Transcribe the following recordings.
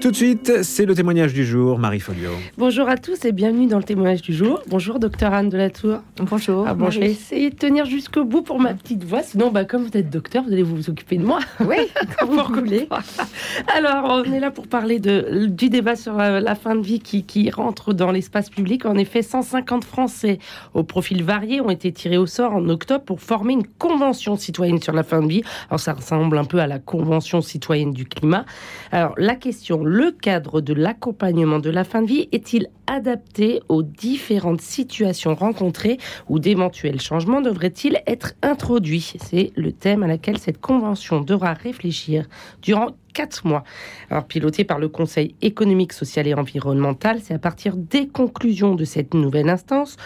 Tout de suite, c'est le témoignage du jour, Marie Folio. Bonjour à tous et bienvenue dans le témoignage du jour. Bonjour, docteur Anne de la Tour. Bonjour. Ah, bon, je vais essayer de tenir jusqu'au bout pour ma petite voix. Sinon, bah, comme vous êtes docteur, vous allez vous occuper de moi. Oui, comme vous voulez. Alors, on est là pour parler de, du débat sur euh, la fin de vie qui, qui rentre dans l'espace public. En effet, 150 Français au profil varié ont été tirés au sort en octobre pour former une convention citoyenne sur la fin de vie. Alors, ça ressemble un peu à la convention citoyenne du climat. Alors, la question, le cadre de l'accompagnement de la fin de vie est-il adapté aux différentes situations rencontrées ou d'éventuels changements devraient-ils être introduits C'est le thème à laquelle cette convention devra réfléchir durant quatre mois. Alors, piloté par le Conseil économique, social et environnemental, c'est à partir des conclusions de cette nouvelle instance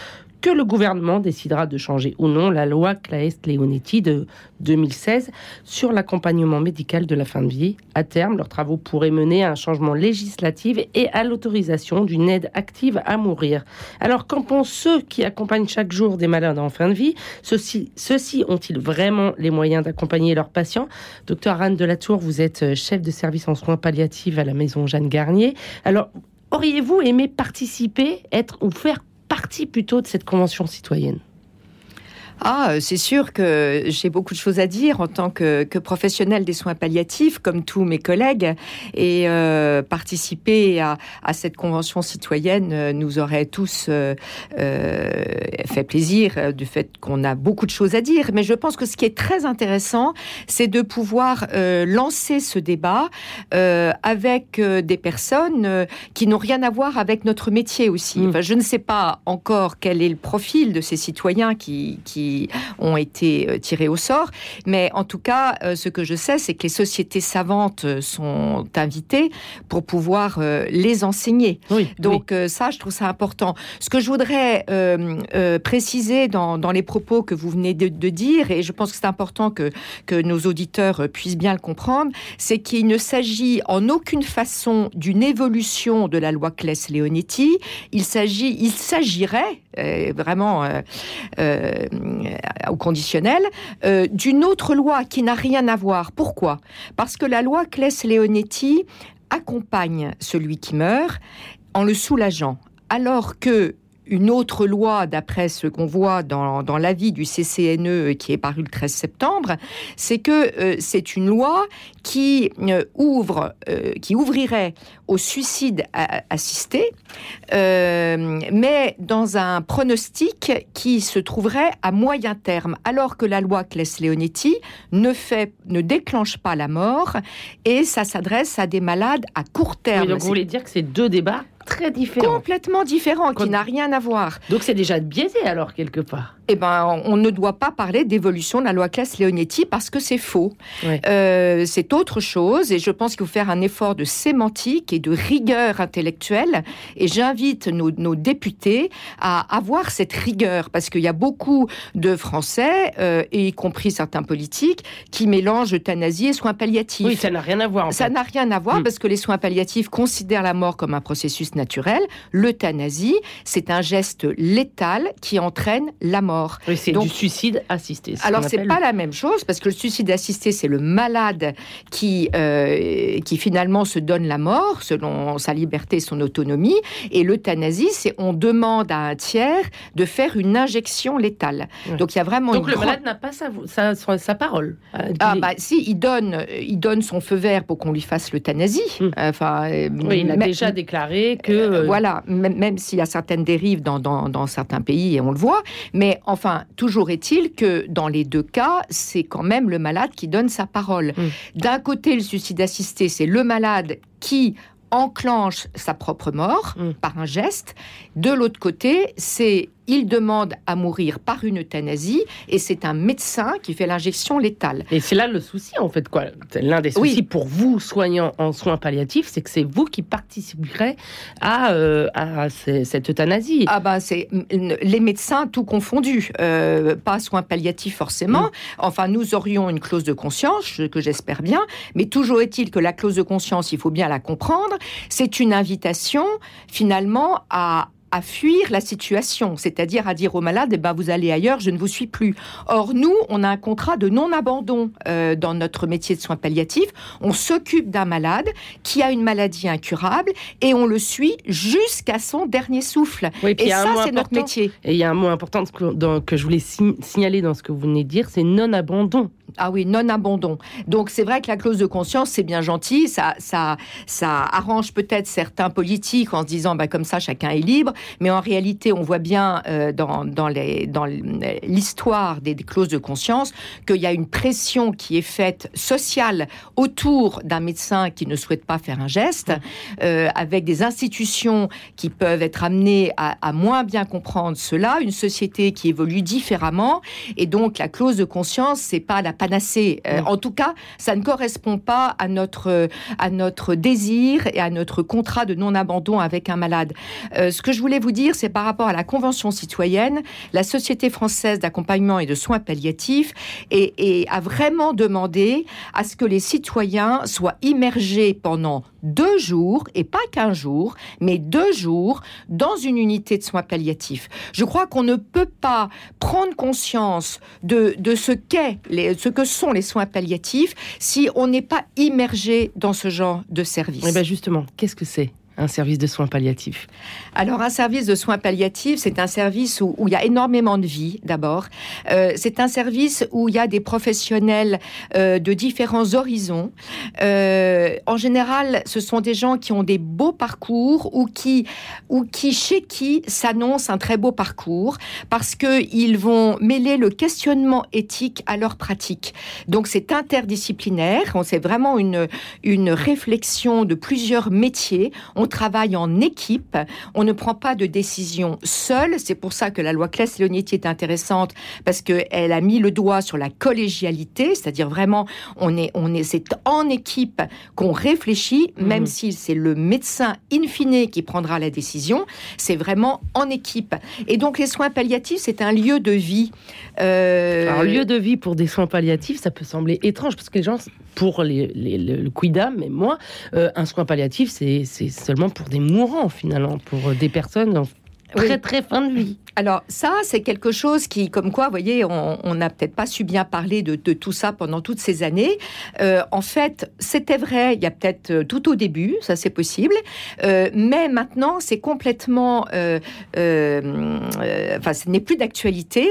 que le gouvernement décidera de changer ou non la loi Claes-Leonetti de 2016 sur l'accompagnement médical de la fin de vie. À terme, leurs travaux pourraient mener à un changement législatif et à l'autorisation d'une aide active à mourir. Alors, qu'en pensent ceux qui accompagnent chaque jour des malades en fin de vie? Ceux-ci ceux ont-ils vraiment les moyens d'accompagner leurs patients? Docteur Anne Delatour, vous êtes chef de service en soins palliatifs à la maison Jeanne Garnier. Alors, auriez-vous aimé participer, être ou faire partie plutôt de cette convention citoyenne ah, c'est sûr que j'ai beaucoup de choses à dire en tant que, que professionnel des soins palliatifs, comme tous mes collègues, et euh, participer à, à, cette convention citoyenne euh, nous aurait tous euh, euh, fait plaisir euh, du fait qu'on a beaucoup de choses à dire. Mais je pense que ce qui est très intéressant, c'est de pouvoir euh, lancer ce débat avec des personnes qui n'ont rien à voir avec notre métier aussi. Enfin, je ne sais pas encore quel est le profil de ces citoyens qui, qui ont été euh, tirés au sort. Mais en tout cas, euh, ce que je sais, c'est que les sociétés savantes euh, sont invitées pour pouvoir les enseigner. Oui, Donc oui. ça, je trouve ça important. Ce que je voudrais euh, euh, préciser dans, dans, les propos que vous venez de, de, dire, et je pense que c'est important que, que nos auditeurs puissent bien le comprendre, c'est qu'il ne s'agit en aucune façon d'une évolution de la loi Claes-Leonetti. Il s'agit, il s'agirait vraiment au conditionnel, euh, d'une autre loi qui n'a rien à voir. Pourquoi? Parce que la loi Claes-Leonetti accompagne celui qui meurt en le soulageant, alors que une autre loi, d'après ce qu'on voit dans, dans l'avis du CCNE qui est paru le 13 septembre, c'est que euh, c'est une loi qui euh, ouvre, euh, qui ouvrirait au suicide assisté, mais dans un pronostic qui se trouverait à moyen terme, alors que la loi Claes-Leonetti ne fait, ne déclenche pas la mort et ça s'adresse à des malades à court terme. Oui, donc vous voulez dire que c'est deux débats très différents. Complètement différents, qui n'a rien à voir. Donc c'est déjà biaisé alors quelque part. Eh ben, on ne doit pas parler d'évolution de la loi Claes-Leonetti parce que c'est faux. Ouais. Euh, c'est autre chose et je pense qu'il faut faire un effort de sémantique et de rigueur intellectuelle. Et j'invite nos, nos, députés à avoir cette rigueur parce qu'il y a beaucoup de Français, euh, et y compris certains politiques, qui mélangent euthanasie et soins palliatifs. Oui, ça n'a rien à voir. ça n'a rien à voir mmh. parce que les soins palliatifs considèrent la mort comme un processus naturel. L'euthanasie, c'est un geste létal qui entraîne la mort. Oui, c'est du suicide assisté. Alors c'est pas la même chose parce que le suicide assisté c'est le malade qui euh, qui finalement se donne la mort selon sa liberté, son autonomie, et l'euthanasie c'est on demande à un tiers de faire une injection létale. Donc il y a vraiment donc le grande... malade n'a pas sa, sa, sa, sa parole. Euh, ah bah si il donne il donne son feu vert pour qu'on lui fasse l'euthanasie. Mmh. Enfin oui, il a déjà déclaré que euh, voilà même, même s'il y a certaines dérives dans, dans, dans certains pays et on le voit, mais enfin, toujours est-il que dans les deux cas, c'est quand même le malade qui donne sa parole. Mm. D'un côté, le suicide assisté, c'est le malade qui enclenche sa propre mort Mm. par un geste. De l'autre côté, c'est il demande à mourir par une euthanasie et c'est un médecin qui fait l'injection létale. Et c'est là le souci en fait quoi. L'un des soucis Oui. pour vous soignants en soins palliatifs, c'est que c'est vous qui participerez à, euh, à cette euthanasie. Ah bah c'est les médecins tout confondus, euh, pas soins palliatifs forcément. Mm. Enfin, nous aurions une clause de conscience ce que j'espère bien, mais toujours est-il que la clause de conscience, il faut bien la comprendre. C'est une invitation finalement à à fuir la situation, c'est-à-dire à dire aux malades, eh ben, vous allez ailleurs, je ne vous suis plus. Or, nous, on a un contrat de non-abandon euh, dans notre métier de soins palliatifs. On s'occupe d'un malade qui a une maladie incurable et on le suit jusqu'à son dernier souffle. et ça, c'est notre métier. Et il y a un mot important que, que je voulais signaler dans ce que vous venez de dire, c'est non-abandon. Ah oui, non-abandon. Donc c'est vrai que la clause de conscience, c'est bien gentil, ça, ça, ça arrange peut-être certains politiques en se disant, bah, comme ça, chacun est libre, mais en réalité, on voit bien euh, dans, dans l'histoire des, clauses de conscience qu'il y a une pression qui est faite sociale autour d'un médecin qui ne souhaite pas faire un geste, euh, avec des institutions qui peuvent être amenées à, à moins bien comprendre cela, une société qui évolue différemment, et donc la clause de conscience, c'est pas la panacée. Euh, en tout cas, ça ne correspond pas à notre, à notre désir et à notre contrat de non-abandon avec un malade. Ce que je voulais vous dire, c'est par rapport à la Convention citoyenne, la Société française d'accompagnement et de soins palliatifs et, a vraiment demandé à ce que les citoyens soient immergés pendant deux jours, et pas qu'un jour, mais deux jours dans une unité de soins palliatifs. Je crois qu'on ne peut pas prendre conscience de, ce qu'est ce que sont les soins palliatifs si on n'est pas immergé dans ce genre de service. Eh ben justement, qu'est-ce que c'est? Un service de soins palliatifs Alors un service de soins palliatifs, c'est un service où, il y a énormément de vie d'abord. Euh, c'est un service où il y a des professionnels euh, de différents horizons. Euh, en général, ce sont des gens qui ont des beaux parcours ou qui, ou qui chez qui s'annonce un très beau parcours parce qu'ils vont mêler le questionnement éthique à leur pratique. Donc c'est interdisciplinaire. C'est vraiment une, une réflexion de plusieurs métiers. On travaille en équipe, on ne prend pas de décision seul. C'est pour ça que la loi Claes-Leonetti est intéressante parce qu'elle a mis le doigt sur la collégialité, c'est-à-dire vraiment, on est, on est, c'est en équipe qu'on réfléchit, même mhm. si c'est le médecin in fine qui prendra la décision, c'est vraiment en équipe. Et donc les soins palliatifs, c'est un lieu de vie. Euh... Alors, lieu de vie pour des soins palliatifs, ça peut sembler étrange parce que les gens, pour les, le quidam, mais moi, euh, un soin palliatif, c'est seulement pour des mourants finalement, pour des personnes très très fin de vie. Alors ça, c'est quelque chose qui, comme quoi, vous voyez, on n'a peut-être pas su bien parler de, tout ça pendant toutes ces années. Euh, en fait, c'était vrai il y a peut-être euh, tout au début, ça c'est possible, euh, mais maintenant c'est complètement, enfin, ce n'est plus d'actualité,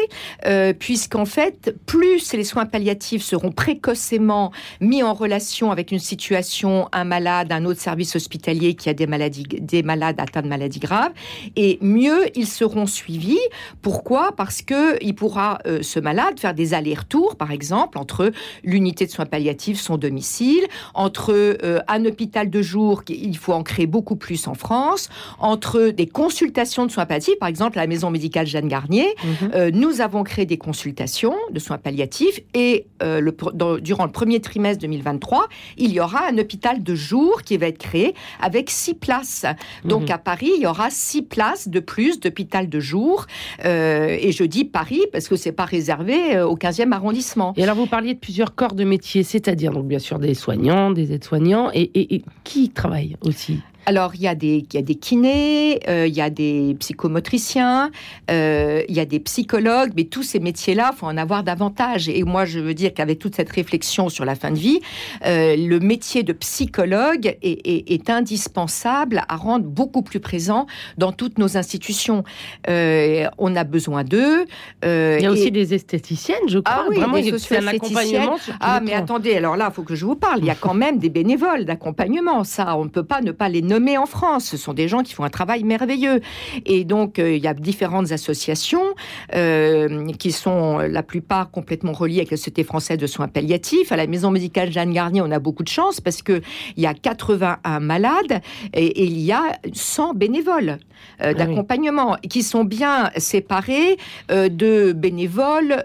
puisqu'en fait, plus les soins palliatifs seront précocement mis en relation avec une situation, un malade, un autre service hospitalier qui a des maladies, des malades atteints de maladies graves, et mieux ils seront suivis pourquoi? Parce que il pourra, euh, ce malade, faire des allers-retours, par exemple, entre l'unité de soins palliatifs, son domicile, entre euh, un hôpital de jour, il faut en créer beaucoup plus en France, entre des consultations de soins palliatifs, par exemple, à la maison médicale Jeanne Garnier, mhm. euh, nous avons créé des consultations de soins palliatifs et le, durant le premier trimestre 2023, il y aura un hôpital de jour qui va être créé avec six places. Donc mhm. à Paris, il y aura six places de plus d'hôpital de jour euh, et je dis Paris parce que c'est pas réservé euh, au 15e arrondissement. Et alors vous parliez de plusieurs corps de métier, c'est-à-dire donc bien sûr des soignants, des aides-soignants et, et qui travaillent aussi? Alors, il y, a des, il y a des kinés, euh, il y a des psychomotriciens, euh, il y a des psychologues, mais tous ces métiers-là, faut en avoir davantage. Et moi, je veux dire qu'avec toute cette réflexion sur la fin de vie, euh, le métier de psychologue est, est, indispensable à rendre beaucoup plus présent dans toutes nos institutions. on a besoin d'eux. il y a aussi des esthéticiennes, je crois. Ah oui, Vraiment, des un accompagnement. Ah, mais attendez, alors là, il faut que je vous parle. Il y a quand même des bénévoles d'accompagnement. Ça, on ne peut pas ne pas les nommer nommés en France. Ce sont des gens qui font un travail merveilleux. Et donc, euh, il y a différentes associations euh, qui sont la plupart complètement reliées avec la Société française de soins palliatifs. À la maison médicale Jeanne Garnier, on a beaucoup de chance parce qu'il y a 81 malades et, il y a 100 bénévoles euh, ah d'accompagnement qui sont bien séparés de bénévoles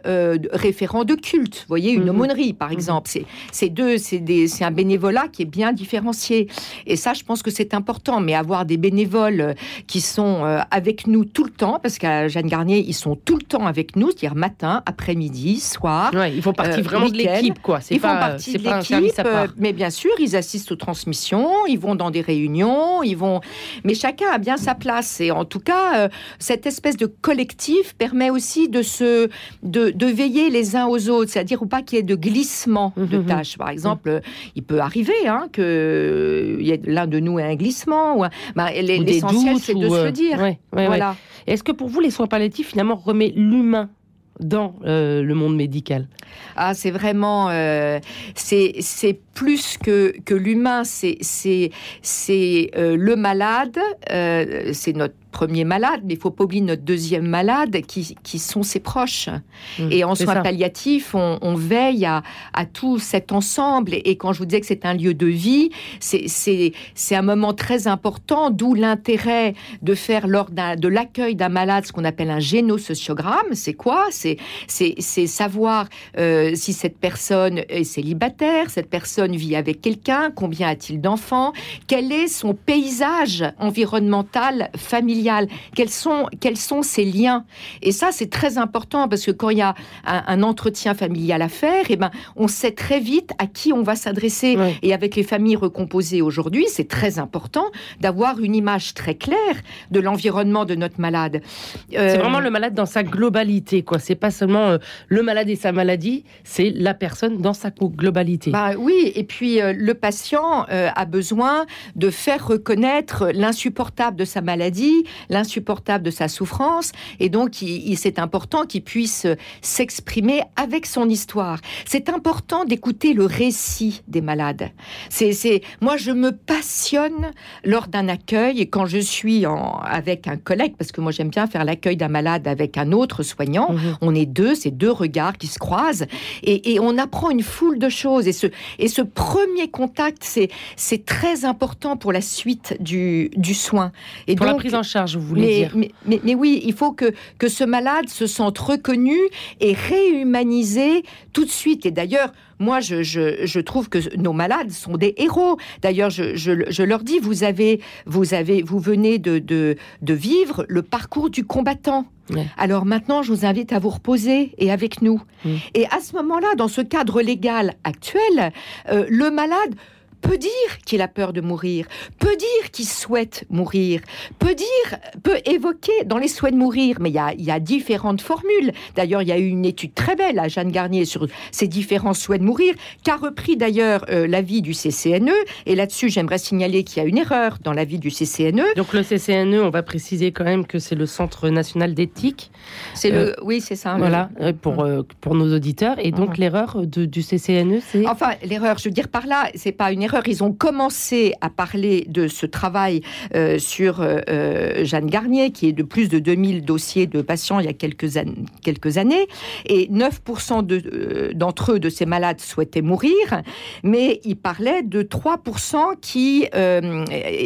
référents de culte. Vous voyez, une mhm. aumônerie, par mhm. exemple. C'est deux, c'est un bénévolat qui est bien différencié. Et ça, je pense que c'est important, mais avoir des bénévoles qui sont avec nous tout le temps, parce qu'à Jeanne Garnier, ils sont tout le temps avec nous, c'est-à-dire matin, après-midi, soir. Ouais, ils font partie vraiment de l'équipe, quoi. Ils font partie de l'équipe, mais bien sûr, ils assistent aux transmissions, ils vont dans des réunions, ils vont. Mais chacun a bien sa place. Et en tout cas, cette espèce de collectif permet aussi de se, de, de veiller les uns aux autres, c'est-à-dire ou pas qu'il y ait de glissement de mhm. tâches. Par exemple, il peut arriver hein, que y ait l'un de nous ait un glissement. Ou, bah, l'essentiel, c'est de se le euh, dire. voilà. Est-ce que pour vous, les soins palliatifs finalement remet l'humain dans euh, le monde médical? Ah, c'est vraiment, euh, c'est plus que, que l'humain, c'est c'est euh, le malade, c'est notre premier malade, mais il faut pas oublier notre deuxième malade qui, qui sont ses proches. Mmh, et en soins palliatifs, on, veille à, à, tout cet ensemble. Et, quand je vous disais que c'est un lieu de vie, c'est un moment très important, d'où l'intérêt de faire lors de l'accueil d'un malade ce qu'on appelle un génosociogramme. C'est quoi? C'est savoir euh, si cette personne est célibataire, cette personne vit avec quelqu'un, combien a-t-il d'enfants, quel est son paysage environnemental familial? Quels sont, quels sont ces liens? Et ça, c'est très important parce que quand il y a un, entretien familial à faire, eh ben, on sait très vite à qui on va s'adresser. Et avec les familles recomposées aujourd'hui, c'est très important d'avoir une image très claire de l'environnement de notre malade. c'est vraiment euh, le malade dans sa globalité, quoi. C'est pas seulement euh, le malade et sa maladie, c'est la personne dans sa globalité. Bah oui, et puis euh, le patient a besoin de faire reconnaître l'insupportable de sa maladie l'insupportable de sa souffrance, et donc il, c'est important qu'il puisse s'exprimer avec son histoire. C'est important d'écouter le récit des malades. C'est, moi, je me passionne lors d'un accueil et quand je suis en, avec un collègue, parce que moi j'aime bien faire l'accueil d'un malade avec un autre soignant. Mhm. On est deux, c'est deux regards qui se croisent et, et, on apprend une foule de choses. Et ce, et ce premier contact, c'est, c'est très important pour la suite du, du soin. Et pour la prise en charge mais, Mais, oui, il faut que, que ce malade se sente reconnu et réhumanisé tout de suite. Et d'ailleurs, moi, je, je, trouve que nos malades sont des héros. D'ailleurs, je, je, leur dis, vous avez, vous avez, vous venez de, de, de vivre le parcours du combattant. Alors maintenant, je vous invite à vous reposer et avec nous. Et à ce moment-là, dans ce cadre légal actuel, euh, le malade peut dire qu'il a peur de mourir, peut dire qu'il souhaite mourir, peut dire, peut évoquer dans les souhaits de mourir, mais il y a, il y a différentes formules. D'ailleurs, il y a eu une étude très belle à Jeanne Garnier sur ces différents souhaits de mourir, qu'a repris d'ailleurs euh, l'avis du CCNE. Et là-dessus, j'aimerais signaler qu'il y a une erreur dans l'avis du CCNE. Donc le CCNE, on va préciser quand même que c'est le Centre national d'éthique. C'est le, euh, oui, c'est ça. Voilà, euh, pour, pour nos auditeurs. Et donc mmh. l'erreur du CCNE, c'est... Enfin, l'erreur, je veux dire par là, c'est pas une erreur ils ont commencé à parler de ce travail euh, sur euh, euh, Jeanne Garnier, qui est de plus de 2000 dossiers de patients il y a quelques, quelques années, et 9% d'entre eux, de ces malades, souhaitaient mourir, mais ils parlaient de 3% qui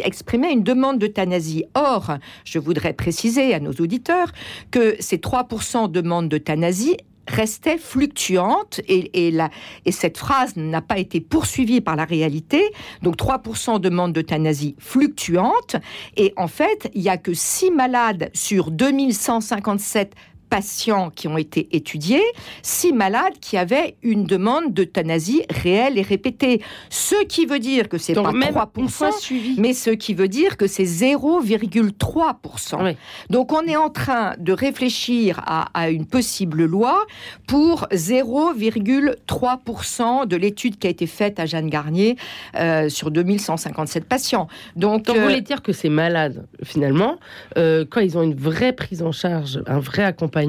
exprimaient une demande d'euthanasie. Or, je voudrais préciser à nos auditeurs que ces 3% demandent d'euthanasie restait fluctuante et, et, et cette phrase n'a pas été poursuivie par la réalité. Donc 3% demandent d'euthanasie fluctuante et en fait, il n'y a que 6 malades sur 2157 patients qui ont été étudiés, six malades qui avaient une demande d'euthanasie réelle et répétée. Ce qui veut dire que c'est pas 3%, mais ce qui veut dire que c'est 0,3%. Donc on est en train de réfléchir à, une possible loi pour 0,3% de l'étude qui a été faite à Jeanne Garnier euh, sur 2157 patients. Donc, Donc vous voulez euh, dire que ces malades, finalement, euh, quand ils ont une vraie prise en charge, un vrai accompagnement,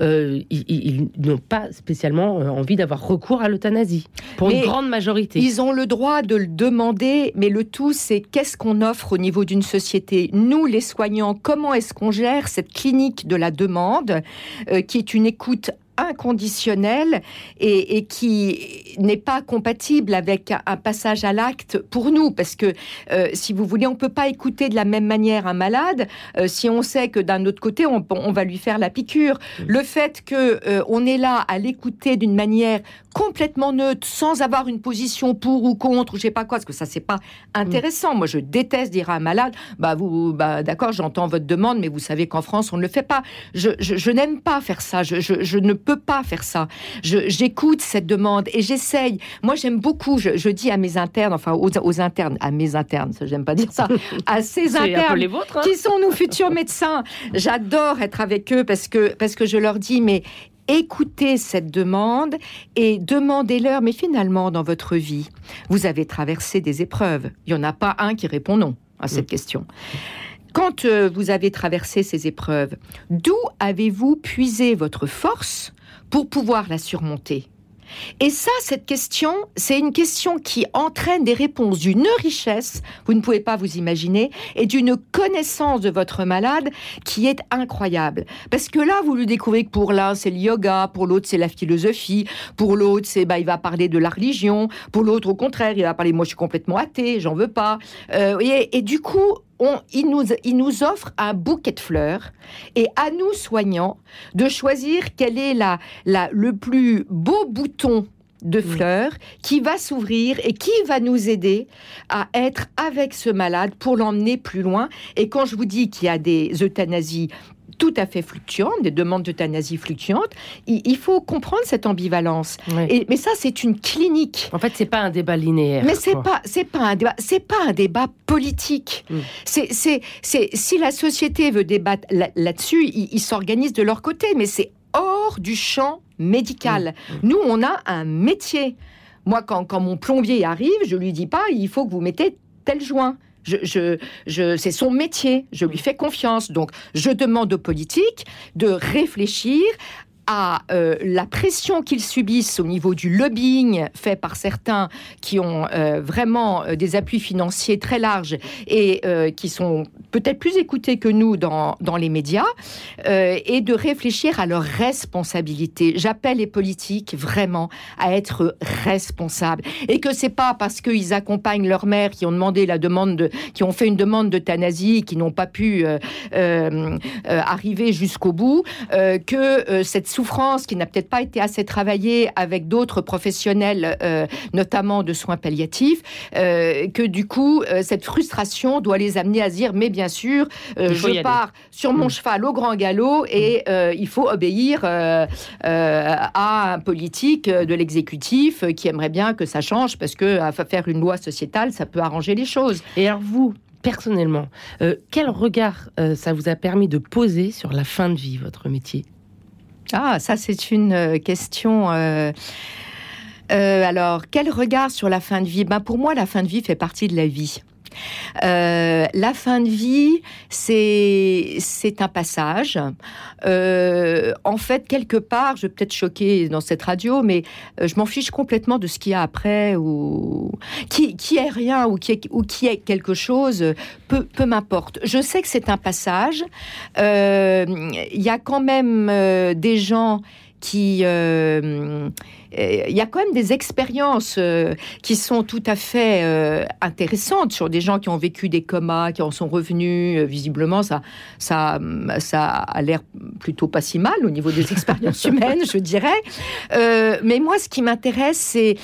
euh, ils, n'ont pas spécialement euh, envie d'avoir recours à l'euthanasie, pour une grande majorité. Ils ont le droit de le demander, mais le tout, c'est qu'est-ce qu'on offre au niveau d'une société? Nous, les soignants, comment est-ce qu'on gère cette clinique de la demande, euh, qui est une écoute inconditionnel et, qui n'est pas compatible avec un passage à l'acte pour nous, parce que euh, si vous voulez, on peut pas écouter de la même manière un malade euh, si on sait que d'un autre côté on, va lui faire la piqûre. Le fait que euh, on est là à l'écouter d'une manière complètement neutre, sans avoir une position pour ou contre, ou je sais pas quoi, parce que ça c'est pas intéressant. Moi, je déteste dire à un malade, bah vous, bah d'accord, j'entends votre demande, mais vous savez qu'en France on ne le fait pas. Je, n'aime pas faire ça. Je, ne peux pas faire ça. J'écoute cette demande et j'essaye. Moi, j'aime beaucoup. Je, dis à mes internes, enfin aux, internes, à mes internes, j'aime pas dire ça, à ces internes les vôtres, hein. qui sont nos futurs médecins. J'adore être avec eux parce que parce que je leur dis, mais écoutez cette demande et demandez-leur, mais finalement, dans votre vie, vous avez traversé des épreuves. Il n'y en a pas un qui répond non à cette mm. question. Quand euh, vous avez traversé ces épreuves, d'où avez-vous puisé votre force pour pouvoir la surmonter? Et ça, cette question, c'est une question qui entraîne des réponses d'une richesse, vous ne pouvez pas vous imaginer, et d'une connaissance de votre malade qui est incroyable. Parce que là, vous le découvrez que pour l'un, c'est le yoga, pour l'autre, c'est la philosophie, pour l'autre, c'est bah, il va parler de la religion, pour l'autre, au contraire, il va parler, moi, je suis complètement athée, j'en veux pas. Euh, et du coup, il, nous, il nous offre un bouquet de fleurs et à nous, soignants, de choisir quel est la, la, le plus beau bouton de fleurs qui va s'ouvrir et qui va nous aider à être avec ce malade pour l'emmener plus loin. Et quand je vous dis qu'il y a des euthanasies tout à fait fluctuantes, des demandes d'euthanasie fluctuantes. Il, faut comprendre cette ambivalence. Et, mais ça, c'est une clinique. En fait, c'est pas un débat linéaire. Mais c'est pas, c'est pas un débat, c'est pas un débat politique. Mm. C'est, c'est, c'est, si la société veut débattre là-dessus, ils s'organisent de leur côté, mais c'est hors du champ médical. Mm. Mm. Nous, on a un métier. Moi, quand, quand mon plombier arrive, je lui dis pas, il faut que vous mettez tel joint. Je, je, c'est son métier, je lui fais confiance. Donc, je demande aux politiques de réfléchir à euh, la pression qu'ils subissent au niveau du lobbying fait par certains qui ont euh, vraiment euh, des appuis financiers très larges et qui sont peut-être plus écoutés que nous dans, dans les médias, et de réfléchir à leurs responsabilités. J'appelle les politiques vraiment à être responsables et que c'est pas parce qu'ils accompagnent leur mère qui ont demandé la demande de, qui ont fait une demande d'euthanasie qui n'ont pas pu arriver jusqu'au bout que cette souffrance qui n'a peut-être pas été assez travaillée avec d'autres professionnels, euh, notamment de soins palliatifs, euh, que du coup, euh, cette frustration doit les amener à dire, mais bien sûr, je pars sur mon mm. cheval au grand galop et mm. il faut obéir à un politique de l'exécutif qui aimerait bien que ça change parce que à faire une loi sociétale, ça peut arranger les choses. Et alors vous, personnellement, quel regard ça vous a permis de poser sur la fin de vie, votre métier? Ah, ça c'est une euh, question. Euh, euh, alors, quel regard sur la fin de vie? Ben, Pour moi, la fin de vie fait partie de la vie. Euh, la fin de vie, c'est un passage. Euh, en fait, quelque part, je vais peut-être choquer dans cette radio, mais euh, je m'en fiche complètement de ce qu'il y a après ou qui qui est rien ou qui est ou qui est quelque chose. Peu peu m'importe. Je sais que c'est un passage. Il y a quand même des gens qui il y a quand même des expériences euh, qui sont tout à fait euh, intéressantes sur des gens qui ont vécu des comas, qui en sont revenus. visiblement, ça, ça, ça a l'air plutôt pas si mal au niveau des expériences humaines, je dirais. mais moi, ce qui m'intéresse, c'est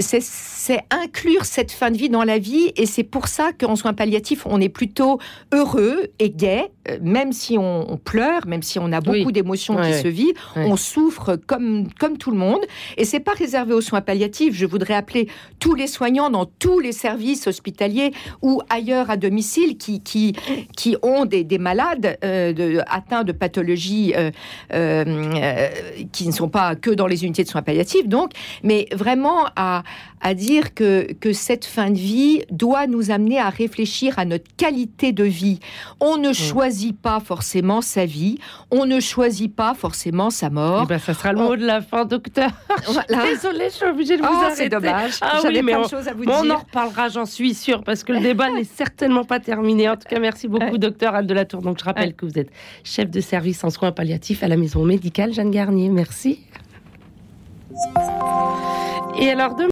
c'est inclure cette fin de vie dans la vie, et c'est pour ça qu'en soins palliatifs, on est plutôt heureux et gai, même si on, pleure, même si on a beaucoup d'émotions qui se vit. On souffre comme, comme tout le monde. Et c'est pas réservé aux soins palliatifs. Je voudrais appeler tous les soignants dans tous les services hospitaliers ou ailleurs à domicile qui, qui, qui ont des, des malades euh, de, atteints de pathologies euh, euh, qui ne sont pas que dans les unités de soins palliatifs, donc, mais vraiment à, à dire que, que cette fin de vie doit nous amener à réfléchir à notre qualité de vie. On ne choisit pas forcément sa vie, on ne choisit pas pas forcément sa mort. Eh ben, ça sera le mot de la fin, docteur. Voilà. Désolée, je suis obligée de vous Oh, c'est dommage. Ah J'avais plein on- de choses à vous Bon, on en dire. reparlera, j'en suis sûre, parce que le débat n'est certainement pas terminé. En tout cas, merci beaucoup, docteur Anne de la Tour. Donc, je rappelle que vous êtes chef de service en soins palliatifs à la maison médicale Jeanne Garnier. Merci. Et alors, demain,